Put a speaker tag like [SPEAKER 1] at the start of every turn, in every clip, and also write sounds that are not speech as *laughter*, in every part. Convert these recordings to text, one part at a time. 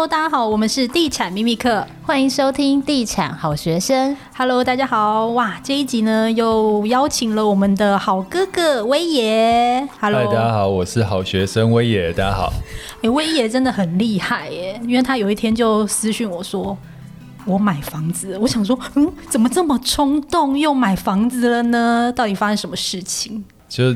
[SPEAKER 1] Hello，大家好，我们是地产秘密客，
[SPEAKER 2] 欢迎收听地产好学生。
[SPEAKER 1] Hello，大家好，哇，这一集呢又邀请了我们的好哥哥威爷。Hello，
[SPEAKER 3] 大家好，我是好学生威爷，大家好。
[SPEAKER 1] 哎，威爷真的很厉害耶，因为他有一天就私讯我说，我买房子，我想说，嗯，怎么这么冲动又买房子了呢？到底发生什么事情？
[SPEAKER 3] 就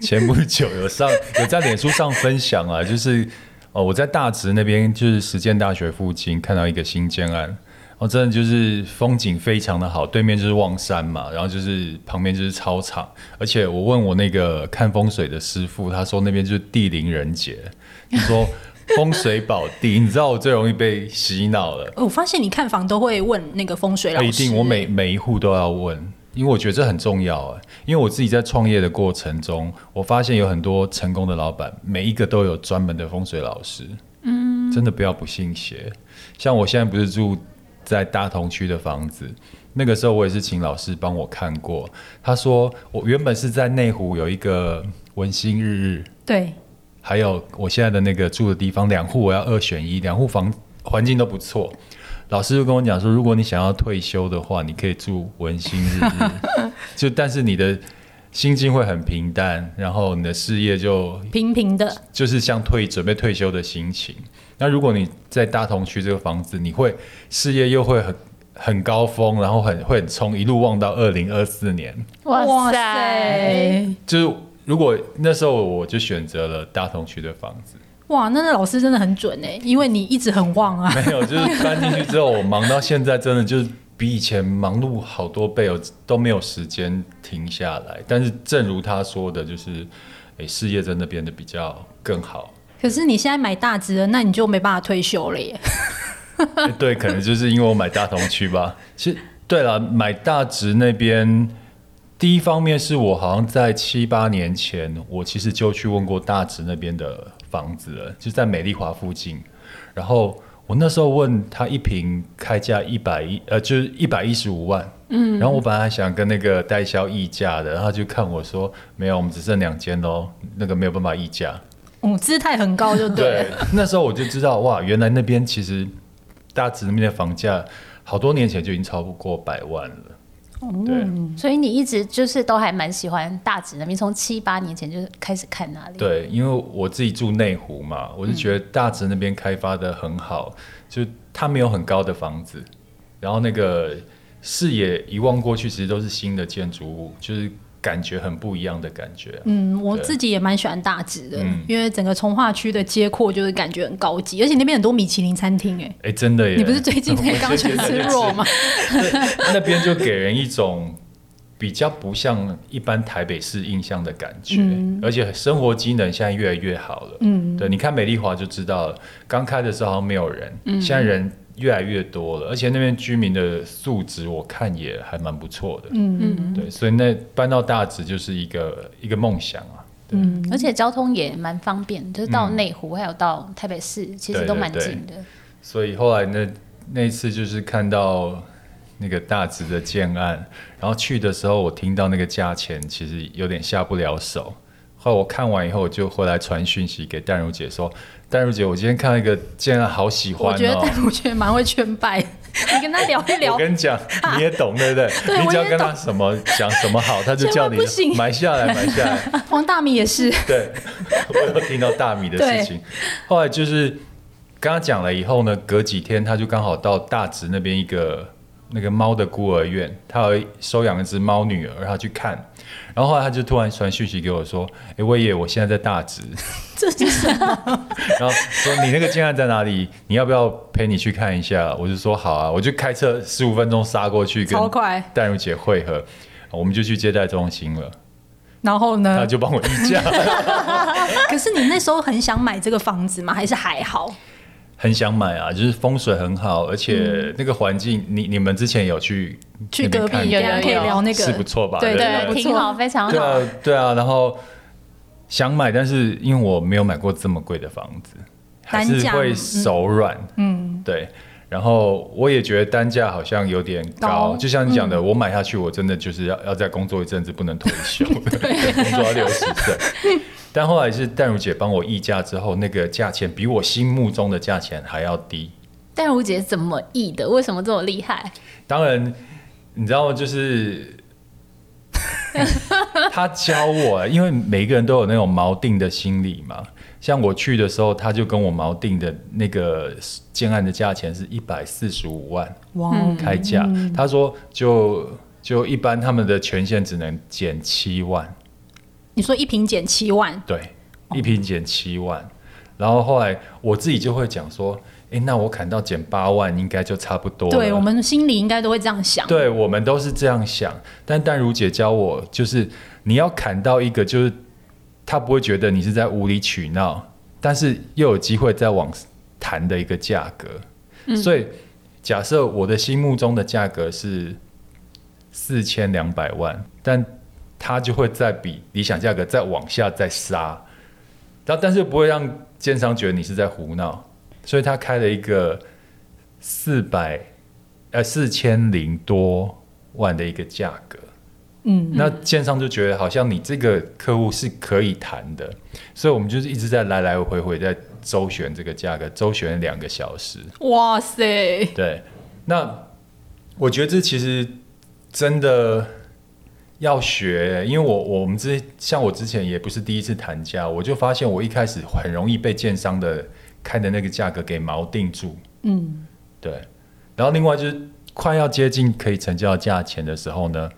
[SPEAKER 3] 前不久有上 *laughs* 有在脸书上分享啊，就是。哦，我在大直那边，就是实践大学附近看到一个新建案，哦，真的就是风景非常的好，对面就是望山嘛，然后就是旁边就是操场，而且我问我那个看风水的师傅，他说那边就是地灵人杰，就说 *laughs* 风水宝地，你知道我最容易被洗脑了。
[SPEAKER 1] 我发现你看房都会问那个风水老师，
[SPEAKER 3] 一定，我每每一户都要问。因为我觉得这很重要啊，因为我自己在创业的过程中，我发现有很多成功的老板，每一个都有专门的风水老师。嗯，真的不要不信邪。像我现在不是住在大同区的房子，那个时候我也是请老师帮我看过。他说我原本是在内湖有一个文心日日，
[SPEAKER 1] 对，
[SPEAKER 3] 还有我现在的那个住的地方，两户我要二选一，两户房环境都不错。老师就跟我讲说，如果你想要退休的话，你可以住文心日日，*laughs* 就但是你的心境会很平淡，然后你的事业就
[SPEAKER 1] 平平的，
[SPEAKER 3] 就是像退准备退休的心情。那如果你在大同区这个房子，你会事业又会很很高峰，然后很会很冲，一路望到二零二四年。
[SPEAKER 1] 哇塞！
[SPEAKER 3] 就是如果那时候我就选择了大同区的房子。
[SPEAKER 1] 哇，那那老师真的很准哎，因为你一直很旺啊。*laughs*
[SPEAKER 3] 没有，就是搬进去之后，我忙到现在，真的就是比以前忙碌好多倍，哦都没有时间停下来。但是正如他说的，就是哎，事业真的变得比较更好。
[SPEAKER 1] 可是你现在买大直了，那你就没办法退休了耶。*laughs*
[SPEAKER 3] 对，可能就是因为我买大同区吧。其实对了，买大直那边，第一方面是我好像在七八年前，我其实就去问过大直那边的。房子了，就在美丽华附近。然后我那时候问他一平开价一百一，呃，就是一百一十五万。嗯。然后我本来想跟那个代销议价的，然后他就看我说没有，我们只剩两间喽，那个没有办法议价。
[SPEAKER 1] 嗯，姿态很高就对。
[SPEAKER 3] 对，那时候我就知道哇，原来那边其实大直那边的房价好多年前就已经超不过百万了。对、
[SPEAKER 2] 嗯，所以你一直就是都还蛮喜欢大直那边，从七八年前就开始看那里。
[SPEAKER 3] 对，因为我自己住内湖嘛，我就觉得大直那边开发的很好，嗯、就它没有很高的房子，然后那个视野一望过去，其实都是新的建筑物，就是。感觉很不一样的感觉。
[SPEAKER 1] 嗯，我自己也蛮喜欢大直的，嗯，因为整个从化区的街廓就是感觉很高级，而且那边很多米其林餐厅，哎，
[SPEAKER 3] 哎，真的耶！
[SPEAKER 1] 你不是最近才 *laughs* 刚去吃肉吗？*laughs*
[SPEAKER 3] 那边就给人一种比较不像一般台北市印象的感觉，嗯，而且生活机能现在越来越好了。嗯，对，你看美丽华就知道了，刚开的时候好像没有人，嗯，现在人。越来越多了，而且那边居民的素质我看也还蛮不错的。嗯嗯，对，所以那搬到大直就是一个一个梦想啊。
[SPEAKER 2] 嗯，而且交通也蛮方便，就是到内湖还有到台北市，其实都蛮近的。对对对。所
[SPEAKER 3] 以后来那那一次就是看到那个大直的建案，然后去的时候我听到那个价钱，其实有点下不了手。后来我看完以后，我就回来传讯息给淡如姐说。淡如姐，我今天看到一个，竟然好喜欢、哦。
[SPEAKER 1] 我觉得淡如姐蛮会劝败，你跟他聊一聊。
[SPEAKER 3] 我跟你讲，你也懂对不对？*laughs* 对，你只要跟他什么讲什么好，他就叫你买下来，买下来。
[SPEAKER 1] 黄大米也是。
[SPEAKER 3] 对，我有听到大米的事情。后来就是跟他讲了以后呢，隔几天他就刚好到大直那边一个那个猫的孤儿院，他有收养一只猫女儿，他去看。然后后来他就突然传讯息给我说：“哎、欸，威爷，我现在在大直。*laughs* ”
[SPEAKER 1] 这是什么？*laughs*
[SPEAKER 3] 然后说你那个建案在哪里？你要不要陪你去看一下？我就说好啊，我就开车十五分钟杀过去跟淡如姐会合，我们就去接待中心了。
[SPEAKER 1] 然后呢？
[SPEAKER 3] 他就帮我议价。*laughs*
[SPEAKER 1] 可是你那时候很想买这个房子吗？还是还好？
[SPEAKER 3] 很想买啊，就是风水很好，而且那个环境，嗯、你你们之前有去
[SPEAKER 1] 去隔壁有可以聊那个
[SPEAKER 3] 是不错吧？
[SPEAKER 2] 对对，对，挺好，非常好。对啊，
[SPEAKER 3] 对啊，然后。想买，但是因为我没有买过这么贵的房子，还是会手软。嗯，对。然后我也觉得单价好像有点高，就像你讲的，我买下去，我真的就是要要再工作一阵子，不能退休，*laughs* 工作到六十岁。但后来是淡如姐帮我议价之后，那个价钱比我心目中的价钱还要低。
[SPEAKER 2] 淡如姐怎么议的？为什么这么厉害？
[SPEAKER 3] 当然，你知道吗？就是 *laughs* 他教我，因为每一个人都有那种锚定的心理嘛。像我去的时候，他就跟我锚定的那个建案的价钱是一百四十五万，哇，开价。他说就就一般他们的权限只能减七万。
[SPEAKER 1] 你说一瓶减七万？
[SPEAKER 3] 对，一瓶减七万。哦。然后后来我自己就会讲说，哎，那我砍到减八万，应该就差不多了。
[SPEAKER 1] 对，我们心里应该都会这样想。
[SPEAKER 3] 对，我们都是这样想。但淡如姐教我，就是你要砍到一个就是。他不会觉得你是在无理取闹，但是又有机会再往谈的一个价格。嗯，所以假设我的心目中的价格是四千两百万，但他就会再比理想价格再往下再杀，然后但是不会让建商觉得你是在胡闹，所以他开了一个四百呃四千零多万的一个价格。
[SPEAKER 1] 嗯，
[SPEAKER 3] 那建商就觉得好像你这个客户是可以谈的，所以我们就是一直在来来回回在周旋这个价格，周旋两个小时。
[SPEAKER 1] 哇塞！
[SPEAKER 3] 对，那我觉得这其实真的要学，因为我我们之像我之前也不是第一次谈价，我就发现我一开始很容易被建商的开的那个价格给锚定住。
[SPEAKER 1] 嗯，
[SPEAKER 3] 对。然后另外就是快要接近可以成交的价钱的时候呢。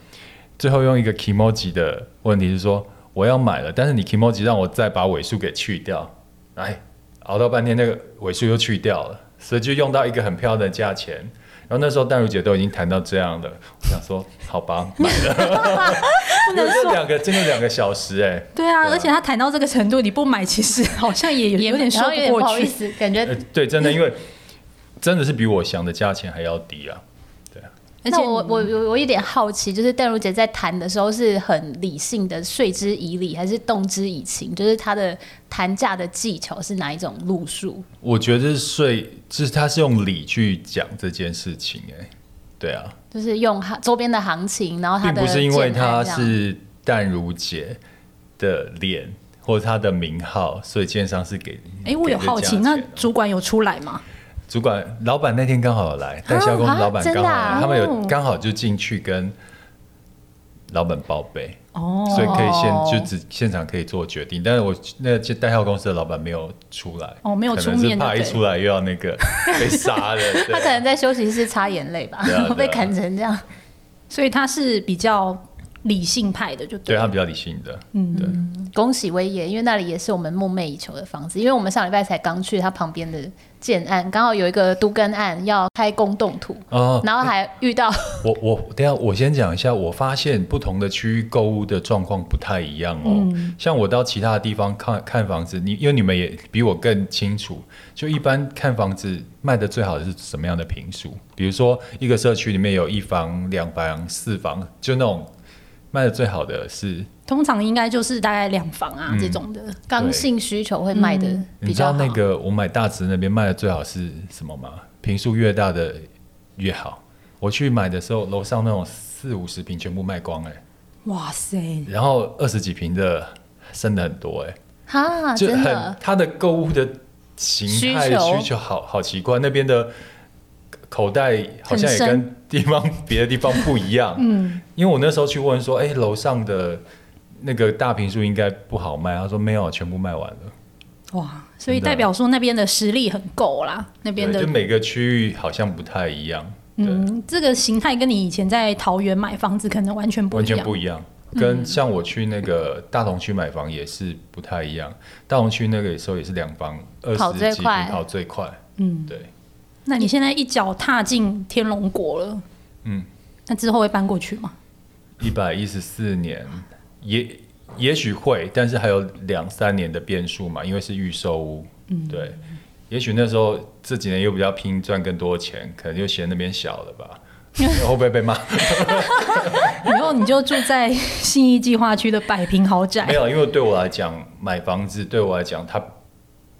[SPEAKER 3] 最后用一个 kimoji 的问题是说，我要买了，但是你 kimoji 让我再把尾数给去掉，哎，熬到半天那个尾数又去掉了，所以就用到一个很漂亮的价钱。然后那时候淡如姐都已经谈到这样的，我想说好吧，买了。*laughs* 不能说两个真的两个小时哎、欸。
[SPEAKER 1] 对啊，而且他谈到这个程度，你不买其实好像也有，有点说不过去，不好意思，
[SPEAKER 2] 感觉、
[SPEAKER 3] 呃、对，真的因为真的是比我想的价钱还要低啊。
[SPEAKER 2] 那我我我我有点好奇，就是淡如姐在谈的时候是很理性的，说之以理，还是动之以情？就是她的谈价的技巧是哪一种路数？
[SPEAKER 3] 我觉得是说，就是她是用理去讲这件事情，哎，对啊，
[SPEAKER 2] 就是用周边的行情，然后他并
[SPEAKER 3] 不是因为她是淡如姐的脸或者他的名号，所以建商是给。
[SPEAKER 1] 哎、欸，我有好奇，那主管有出来吗？
[SPEAKER 3] 主管老板那天刚好有来，代销公司老板刚好来，啊啊、他们有刚好就进去跟老板报备，哦，所以可以现就只现场可以做决定，但是我那个代销公司的老板没有出来，
[SPEAKER 1] 哦，没有出面，
[SPEAKER 3] 怕一出来又要那个被杀了，*laughs*
[SPEAKER 2] 他可能在休息室擦眼泪吧，*laughs* 被砍成这样，
[SPEAKER 1] 所以他是比较理性派的就对，
[SPEAKER 3] 对他比较理性的，
[SPEAKER 1] 嗯，
[SPEAKER 3] 对，
[SPEAKER 2] 恭喜威爷，因为那里也是我们梦寐以求的房子，因为我们上礼拜才刚去他旁边的。建案刚好有一个都根案要开工动土，哦，然后还遇到
[SPEAKER 3] 我我等下我先讲一下，我发现不同的区域购物的状况不太一样哦。嗯、像我到其他的地方看看房子，你因为你们也比我更清楚，就一般看房子卖的最好的是什么样的平数？比如说一个社区里面有一房、两房、四房，就那种卖的最好的是。
[SPEAKER 1] 通常应该就是大概两房啊、嗯、这种的
[SPEAKER 2] 刚性需求会卖的比较好。
[SPEAKER 3] 你知道那个我买大直那边卖的最好是什么吗？坪数越大的越好。我去买的时候，楼上那种四五十平全部卖光哎、欸。
[SPEAKER 1] 哇塞！
[SPEAKER 3] 然后二十几平的剩的很多哎、欸。
[SPEAKER 2] 哈，
[SPEAKER 3] 就很
[SPEAKER 2] 真的。
[SPEAKER 3] 它的购物的形态需求好好奇怪，那边的口袋好像也跟地方别的地方不一样。嗯，因为我那时候去问说，哎、欸，楼上的。那个大平数应该不好卖，他说没有，全部卖完了。
[SPEAKER 1] 哇，所以代表说那边的实力很够啦，那边的
[SPEAKER 3] 就每个区域好像不太一样。
[SPEAKER 1] 嗯，这个形态跟你以前在桃园买房子可能完全不一样。
[SPEAKER 3] 完全不一样，跟像我去那个大同区买房也是不太一样。大同区那个时候也是两房二十几坪跑最快。
[SPEAKER 1] 嗯，
[SPEAKER 3] 对。
[SPEAKER 1] 那你现在一脚踏进天龙国了，
[SPEAKER 3] 嗯，
[SPEAKER 1] 那之后会搬过去吗？
[SPEAKER 3] 一百一十四年。也也许会，但是还有两三年的变数嘛，因为是预售屋。嗯，对，也许那时候这几年又比较拼赚更多钱，可能就嫌那边小了吧，*laughs* 会不会被骂？*laughs*
[SPEAKER 1] 以后你就住在信义计划区的百平豪宅。
[SPEAKER 3] 没有，因为对我来讲，买房子对我来讲，它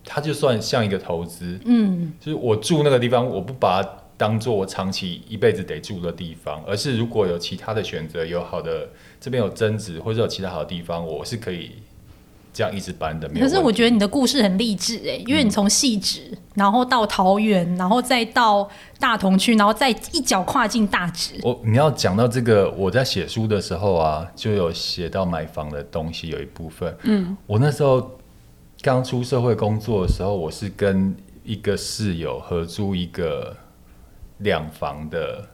[SPEAKER 3] 它就算像一个投资。嗯，就是我住那个地方，我不把它当做我长期一辈子得住的地方，而是如果有其他的选择，有好的。这边有增值，或者有其他好的地方，我是可以这样一直搬的。
[SPEAKER 1] 可是我觉得你的故事很励志哎，因为你从汐止，然后到桃园，然后再到大同区，然后再一脚跨进大直。
[SPEAKER 3] 我你要讲到这个，我在写书的时候啊，就有写到买房的东西有一部分。嗯，我那时候刚出社会工作的时候，我是跟一个室友合租一个两房的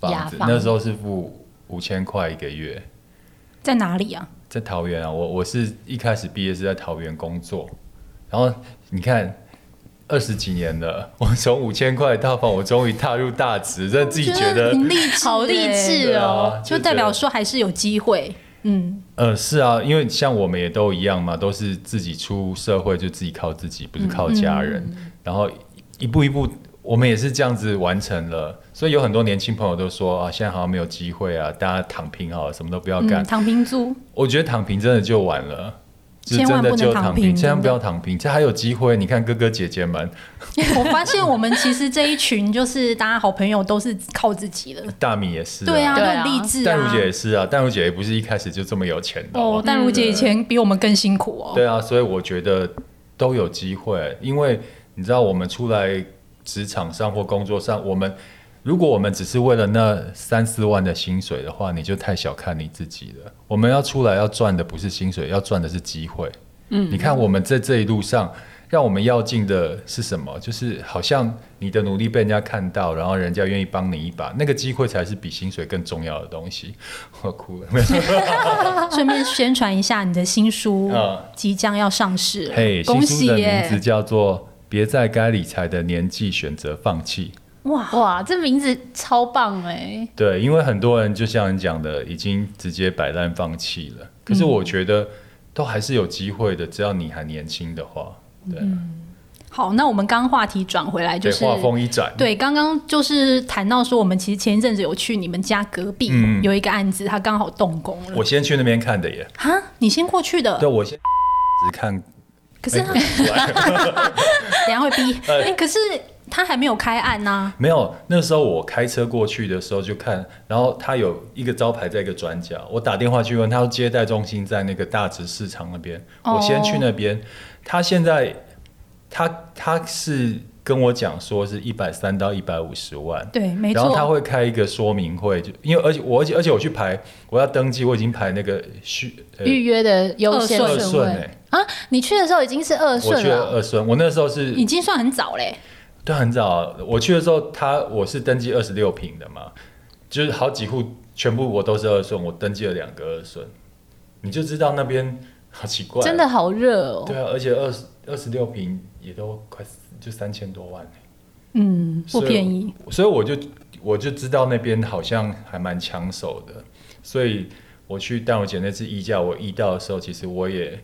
[SPEAKER 3] 房子，那时候是付五千块一个月。
[SPEAKER 1] 在哪里啊？
[SPEAKER 3] 在桃园啊，我我是一开始毕业是在桃园工作，然后你看二十几年了，*laughs* 我从五千块套房，我终于踏入大直，真的自己觉得
[SPEAKER 1] 好励志哦，啊、就，就代表说还是有机会，嗯，
[SPEAKER 3] 呃，是啊，因为像我们也都一样嘛，都是自己出社会就自己靠自己，不是靠家人，嗯、然后一步一步。我们也是这样子完成了，所以有很多年轻朋友都说啊，现在好像没有机会啊，大家躺平好了，什么都不要干，
[SPEAKER 1] 嗯，躺平族。
[SPEAKER 3] 我觉得躺平真的就完了，就真的就躺平，千万不要躺平，这还有机会。你看哥哥姐姐们，*laughs*
[SPEAKER 1] 我发现我们其实这一群就是大家好朋友，都是靠自己的。
[SPEAKER 3] 大米也是，
[SPEAKER 1] 对啊，都很励志啊。
[SPEAKER 3] 淡如姐也是啊，淡如姐也不是一开始就这么有钱的
[SPEAKER 1] 哦。淡如姐以前比我们更辛苦哦。
[SPEAKER 3] 对啊，所以我觉得都有机会，因为你知道我们出来。职场上或工作上，我们如果我们只是为了那三四万的薪水的话，你就太小看你自己了。我们要出来要赚的不是薪水，要赚的是机会。嗯，你看我们在这一路上，让我们要进的是什么？就是好像你的努力被人家看到，然后人家愿意帮你一把，那个机会才是比薪水更重要的东西。*laughs* 我哭了。*laughs*
[SPEAKER 1] 顺便宣传一下你的新书，即将要上市。*laughs*
[SPEAKER 3] 嘿，恭喜耶！新书的名字叫做。别在该理财的年纪选择放弃。
[SPEAKER 2] 哇哇，这名字超棒哎！
[SPEAKER 3] 对，因为很多人就像你讲的，已经直接摆烂放弃了。可是我觉得都还是有机会的，只要你还年轻的话。对、嗯。
[SPEAKER 1] 好，那我们刚刚话题转回来，就是
[SPEAKER 3] 话锋一转。
[SPEAKER 1] 对，刚刚就是谈到说，我们其实前一阵子有去你们家隔壁、嗯、有一个案子，他刚好动工了。
[SPEAKER 3] 我先去那边看的耶。
[SPEAKER 1] 哈，你先过去的？
[SPEAKER 3] 对，我先只看。
[SPEAKER 1] 可是他，*laughs* 等下会逼。*laughs* 哎、欸，可是他还没有开案呢、啊。
[SPEAKER 3] 没有，那时候我开车过去的时候就看，然后他有一个招牌在一个转角，我打电话去问他，说接待中心在那个大直市场那边，哦、我先去那边。他现在，他他是。跟我讲说是一百三到一百五十万，
[SPEAKER 1] 对，没错。
[SPEAKER 3] 然后他会开一个说明会，就因为而且我而且而且我去排，我要登记，我已经排那个续
[SPEAKER 2] 预约的优先顺位
[SPEAKER 3] 哎
[SPEAKER 2] 啊！你去的时候已经是二顺了，
[SPEAKER 3] 我去了二顺，我那时候是
[SPEAKER 1] 已经算很早嘞，
[SPEAKER 3] 对，很早。我去的时候，他我是登记二十六平的嘛，就是好几户全部我都是二顺，我登记了两个二顺，你就知道那边好奇怪，
[SPEAKER 2] 真的好热哦。
[SPEAKER 3] 对啊，而且二十二十六平也都快死。就三千多万，
[SPEAKER 1] 嗯，不便宜，
[SPEAKER 3] 所以我就我就知道那边好像还蛮抢手的，所以我去淡如姐那次议价，我议到的时候，其实我也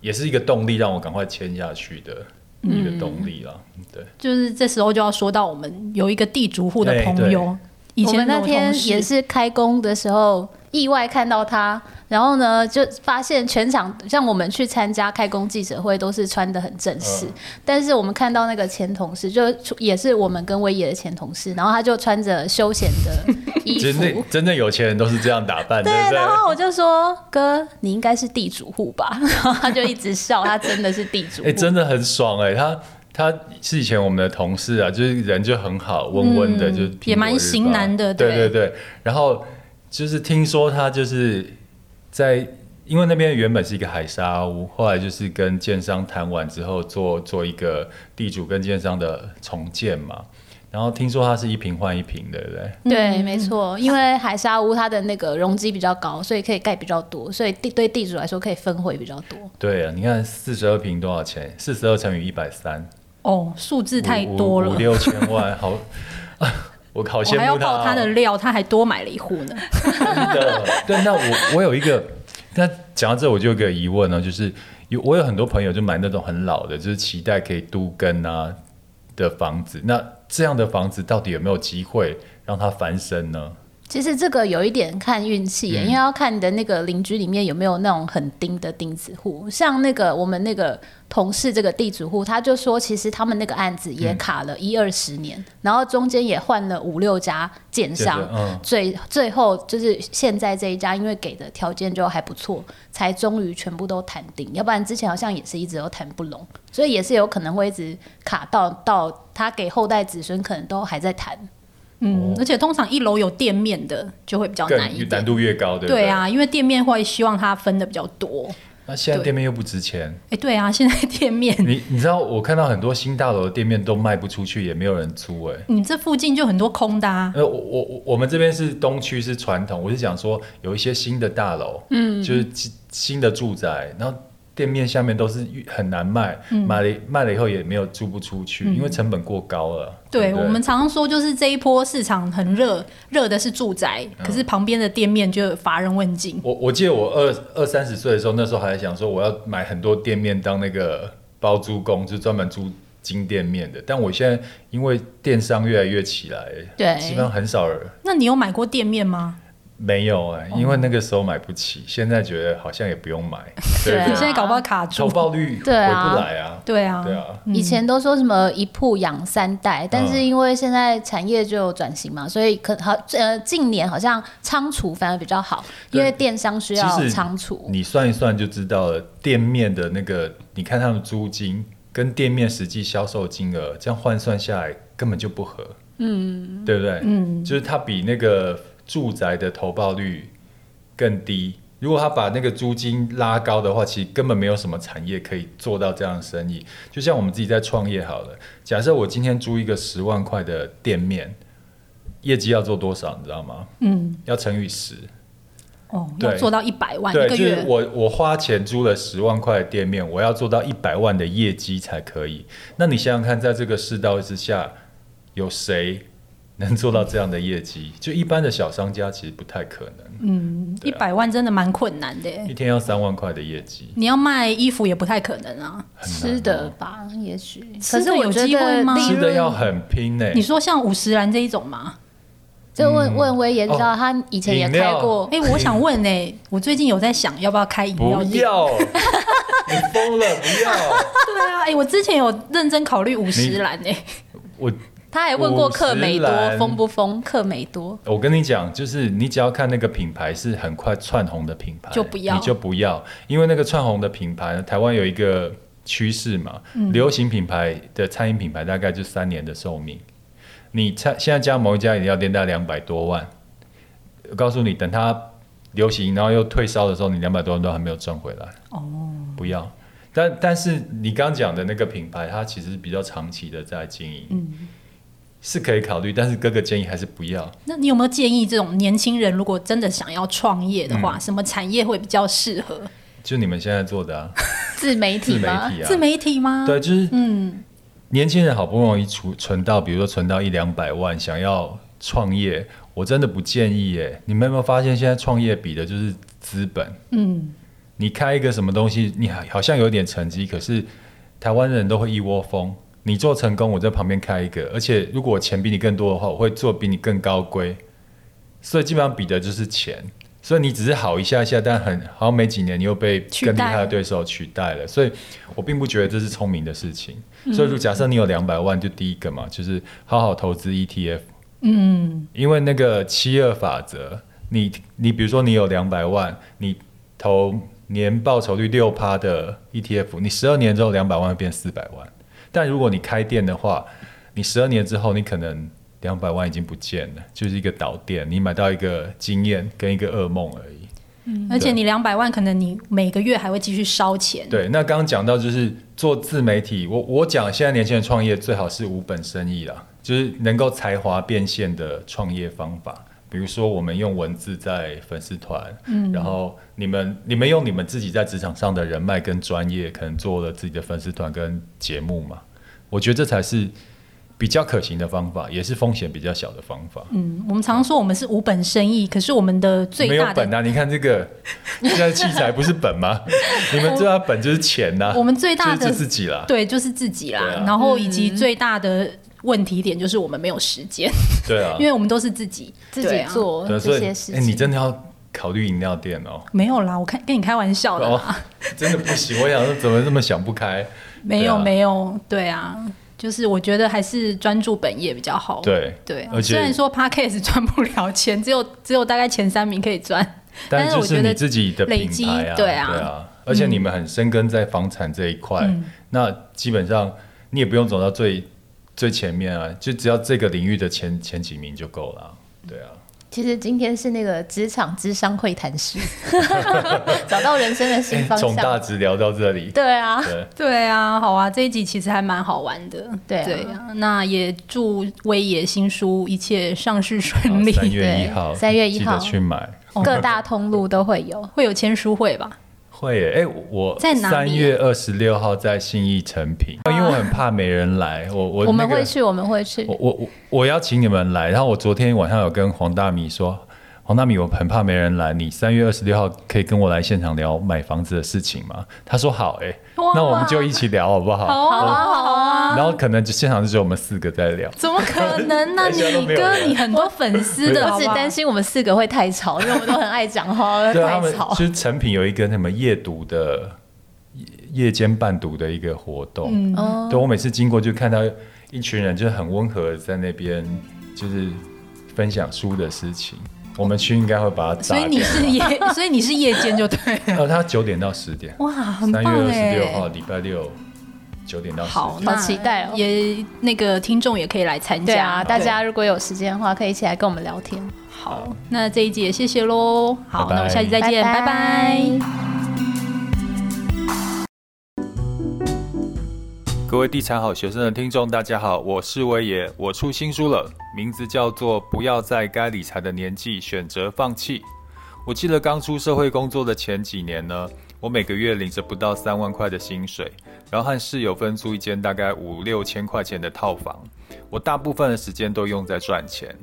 [SPEAKER 3] 也是一个动力，让我赶快签下去的一个动力了。嗯、对，
[SPEAKER 1] 就是这时候就要说到我们有一个地主户的朋友，以前
[SPEAKER 2] 那天也是开工的时候。意外看到他，然后呢，就发现全场像我们去参加开工记者会都是穿的很正式，嗯、但是我们看到那个前同事，就也是我们跟威爷的前同事，然后他就穿着休闲的 *laughs* 衣服。真
[SPEAKER 3] 的真的有钱人都是这样打扮的。对，
[SPEAKER 2] 然后我就说：“哥，你应该是地主户吧？” *laughs* 然后他就一直笑，他真的是地主户。哎、
[SPEAKER 3] 欸，真的很爽哎、欸，他他是以前我们的同事啊，就是人就很好，温温的，嗯、就
[SPEAKER 1] 也蛮型男的。对
[SPEAKER 3] 对对，然后。就是听说他就是在，因为那边原本是一个海沙屋，后来就是跟建商谈完之后做做一个地主跟建商的重建嘛。然后听说它是一平换一平，对不对？
[SPEAKER 2] 对，没错。因为海沙屋它的那个容积比较高，所以可以盖比较多，所以地对地主来说可以分回比较多。
[SPEAKER 3] 对啊，你看四十二平多少钱？四十二乘以一百三。
[SPEAKER 1] 哦，数字太多了，
[SPEAKER 3] 五六千万，好。我好羡慕他，哦，我还要爆
[SPEAKER 1] 他的料，他还多买了一户呢。
[SPEAKER 3] 真的，对，那我我有一个，那讲到这我就有个疑问呢，就是有我有很多朋友就买那种很老的，就是期待可以都更啊的房子，那这样的房子到底有没有机会让它翻身呢？
[SPEAKER 2] 其实这个有一点看运气，嗯、因为要看你的那个邻居里面有没有那种很钉的钉子户。像那个我们那个同事这个地主户，他就说，其实他们那个案子也卡了一二十年，嗯、然后中间也换了五六家建商，嗯、最最后就是现在这一家，因为给的条件就还不错，才终于全部都谈定。要不然之前好像也是一直都谈不拢，所以也是有可能会一直卡到到他给后代子孙，可能都还在谈。
[SPEAKER 1] 嗯，而且通常一楼有店面的就会比较难一点，
[SPEAKER 3] 难度越高，对不对？
[SPEAKER 1] 对啊，因为店面会希望它分的比较多。
[SPEAKER 3] 那现在店面又不值钱，
[SPEAKER 1] 哎，对啊，*laughs* 现在店面，
[SPEAKER 3] 你你知道我看到很多新大楼的店面都卖不出去，也没有人租，哎，
[SPEAKER 1] 你这附近就很多空的啊。
[SPEAKER 3] 呃，我我我们这边是东区是传统，我是讲说有一些新的大楼，嗯，就是新的住宅，然后。店面下面都是很难卖，嗯、买了卖了以后也没有租不出去，嗯、因为成本过高了。对，
[SPEAKER 1] 我们常常说，就是这一波市场很热，热的是住宅，嗯、可是旁边的店面就乏人问津。
[SPEAKER 3] 我我记得我二二三十岁的时候，那时候还在想说我要买很多店面当那个包租公，就专门租金店面的。但我现在因为电商越来越起来，对，基本上很少人。
[SPEAKER 1] 那你有买过店面吗？
[SPEAKER 3] 没有哎、欸，因为那个时候买不起，现在觉得好像也不用买。*laughs*
[SPEAKER 1] 对，你现在搞不好卡住，
[SPEAKER 3] 投报率回不来啊。
[SPEAKER 1] 对啊，
[SPEAKER 3] 对啊。
[SPEAKER 2] 以前都说什么一铺养三代，但是因为现在产业就转型嘛，所以可好呃近年好像仓储反而比较好，因为电商需要仓储。
[SPEAKER 3] 你算一算就知道了，店面的那个，你看他们租金跟店面实际销售金额，这样换算下来根本就不合。嗯，对不对？嗯，就是它比那个。住宅的投报率更低。如果他把那个租金拉高的话，其实根本没有什么产业可以做到这样的生意。就像我们自己在创业好了，假设我今天租一个十万块的店面，业绩要做多少？你知道吗？嗯，要乘以十。
[SPEAKER 1] 哦，对要做到一百万
[SPEAKER 3] 对，
[SPEAKER 1] 一个月。
[SPEAKER 3] 就是我我花钱租了十万块的店面，我要做到一百万的业绩才可以。那你想想看，在这个世道之下，有谁？能做到这样的业绩，就一般的小商家其实不太可能。
[SPEAKER 1] 嗯，一百、啊、万真的蛮困难的。
[SPEAKER 3] 一天要三万块的业绩，
[SPEAKER 1] 你要卖衣服也不太可能啊。
[SPEAKER 2] 吃的吧，也许。
[SPEAKER 1] 可是有机会吗？
[SPEAKER 3] 吃的要很拼呢。
[SPEAKER 1] 你说像五十岚这一种吗？
[SPEAKER 2] 就问问威爷，知道他以前也开过。哎、
[SPEAKER 1] 哦欸，我想问呢，我最近有在想要不要开饮料店。
[SPEAKER 3] 不要，*laughs* 你疯了！不要。
[SPEAKER 1] 对啊，哎、欸，我之前有认真考虑五十岚呢。
[SPEAKER 3] 我。
[SPEAKER 2] 他还问过克美多疯不疯？克美多，
[SPEAKER 3] 我跟你讲，就是你只要看那个品牌是很快窜红的品牌，
[SPEAKER 1] 就不要，
[SPEAKER 3] 你就不要，因为那个窜红的品牌，台湾有一个趋势嘛，嗯、流行品牌的餐饮品牌大概就三年的寿命。你现现在加盟一家饮料店，大概两百多万，我告诉你，等它流行，然后又退烧的时候，你两百多万都还没有赚回来。哦，不要。但但是你刚讲的那个品牌，它其实比较长期的在经营。嗯。是可以考虑，但是哥哥建议还是不要。
[SPEAKER 1] 那你有没有建议这种年轻人，如果真的想要创业的话，嗯、什么产业会比较适合？
[SPEAKER 3] 就你们现在做的啊，*laughs*
[SPEAKER 2] 自媒体吗？
[SPEAKER 3] 自媒体啊，
[SPEAKER 1] 自媒体吗？
[SPEAKER 3] 对，就是嗯，年轻人好不容易存存到，比如说存到一两百万，想要创业，我真的不建议耶。你们有没有发现，现在创业比的就是资本？嗯，你开一个什么东西，你好像有点成绩，可是台湾人都会一窝蜂。你做成功，我在旁边开一个，而且如果我钱比你更多的话，我会做比你更高规，所以基本上比的就是钱。所以你只是好一下下，但很好像没几年你又被更厉害的对手取代了。所以我并不觉得这是聪明的事情。所以就假设你有两百万，就第一个嘛，就是好好投资 ETF。嗯，因为那个七二法则，你你比如说你有两百万，你投年报酬率六趴的 ETF，你十二年之后两百万会变四百万。但如果你开店的话，你十二年之后，你可能两百万已经不见了，就是一个倒店，你买到一个经验跟一个噩梦而已。
[SPEAKER 1] 嗯，而且你两百万，可能你每个月还会继续烧钱。
[SPEAKER 3] 对，那刚刚讲到就是做自媒体，我我讲现在年轻人创业最好是无本生意啦，就是能够才华变现的创业方法。比如说，我们用文字在粉丝团，嗯，然后你们你们用你们自己在职场上的人脉跟专业，可能做了自己的粉丝团跟节目嘛。我觉得这才是比较可行的方法，也是风险比较小的方法。
[SPEAKER 1] 嗯，我们常说我们是无本生意，可是我们的最大的
[SPEAKER 3] 没有本啊！你看这个 *laughs* 现在器材不是本吗？*laughs* 你们最大本就是钱呐、啊。
[SPEAKER 1] 我们最大的
[SPEAKER 3] 就是自己啦，
[SPEAKER 1] 对，就是自己啦。啊、然后以及最大的。问题点就是我们没有时间，
[SPEAKER 3] 对啊，*laughs*
[SPEAKER 1] 因为我们都是自己
[SPEAKER 2] 自己做这些事情。
[SPEAKER 3] 哎，你真的要考虑饮料店哦？
[SPEAKER 1] 没有啦，我看跟你开玩笑的啦，哦，*laughs*
[SPEAKER 3] 真的不行。我想说，怎么这么想不开？
[SPEAKER 1] 没有没有，对啊，就是我觉得还是专注本业比较好。
[SPEAKER 3] 对
[SPEAKER 1] 对，而且虽然说 p a r k a s t 赚不了钱，只有只有大概前三名可以赚，但是我觉得
[SPEAKER 3] 自己的
[SPEAKER 1] 累积，对啊，
[SPEAKER 3] 对啊，而且你们很深耕在房产这一块，嗯，那基本上你也不用走到最最前面啊，就只要这个领域的前前几名就够了，对啊。
[SPEAKER 2] 其实今天是那个职场智商会谈室，*laughs* 找到人生的新方向。从
[SPEAKER 3] 大直聊到这里，
[SPEAKER 2] 对啊
[SPEAKER 3] 对，
[SPEAKER 1] 对啊，好啊，这一集其实还蛮好玩的，
[SPEAKER 2] 对啊，
[SPEAKER 1] 对啊。那也祝威爷新书一切上市顺利。
[SPEAKER 3] 三月一号，
[SPEAKER 2] 三月一
[SPEAKER 3] 号去买，
[SPEAKER 2] 各大通路都会有，
[SPEAKER 1] 会有签书会吧？
[SPEAKER 3] 会耶，哎、欸，我在三月二十六号在信义成品，因为我很怕没人来，我我、那个、
[SPEAKER 2] 我们会去，我们会去，
[SPEAKER 3] 我我我邀请你们来，然后我昨天晚上有跟黄大米说。黄大米，我很怕没人来。你三月二十六号可以跟我来现场聊买房子的事情吗？他说好、欸，哎，那我们就一起聊好不好？
[SPEAKER 1] 好啊，好啊。
[SPEAKER 3] 然后可能就现场就只有我们四个在聊。
[SPEAKER 1] 怎么可能呢、*laughs* 啊？你哥，你很多粉丝的，
[SPEAKER 2] 我只担心我们四个会太吵，因为我们都很爱讲话，
[SPEAKER 3] 对
[SPEAKER 2] 太吵。
[SPEAKER 3] 其实成品有一个什么夜读的夜间伴读的一个活动，嗯，对我每次经过就看到一群人就是很温和的在那边就是分享书的事情。我们区应该会把它炸。
[SPEAKER 1] 所以你是夜，*laughs* 所以你是夜间就对了。
[SPEAKER 3] 呃，他九点到十点。
[SPEAKER 1] 哇，很棒。
[SPEAKER 3] 三月二十六号礼拜六九点到十点。
[SPEAKER 1] 好，
[SPEAKER 2] 好期待哦。
[SPEAKER 1] 也那个听众也可以来参加。
[SPEAKER 2] 对啊，大家如果有时间的话，可以一起来跟我们聊天。
[SPEAKER 1] 好，那这一集也谢谢喽。好，拜拜，那我们下期再见，拜拜。拜拜。
[SPEAKER 3] 各位地产好学生的听众，大家好，我是威爷，我出新书了，名字叫做《不要在该理财的年纪选择放弃》。我记得刚出社会工作的前几年呢，我每个月领着不到三万块的薪水，然后和室友分租一间大概五六千块钱的套房，我大部分的时间都用在赚钱。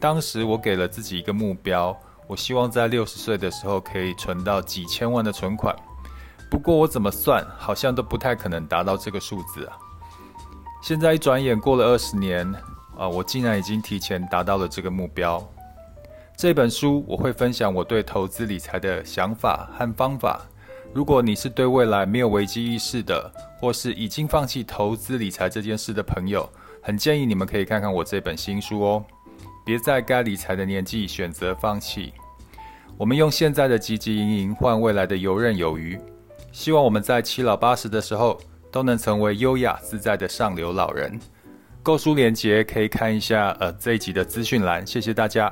[SPEAKER 3] 当时我给了自己一个目标，我希望在六十岁的时候可以存到几千万的存款。不过我怎么算，好像都不太可能达到这个数字啊！现在一转眼过了二十年啊，我竟然已经提前达到了这个目标。这本书我会分享我对投资理财的想法和方法。如果你是对未来没有危机意识的，或是已经放弃投资理财这件事的朋友，很建议你们可以看看我这本新书哦。别在该理财的年纪选择放弃。我们用现在的汲汲营营换未来的游刃有余。希望我们在七老八十的时候都能成为优雅自在的上流老人。购书链接可以看一下，呃，这一集的资讯栏。谢谢大家。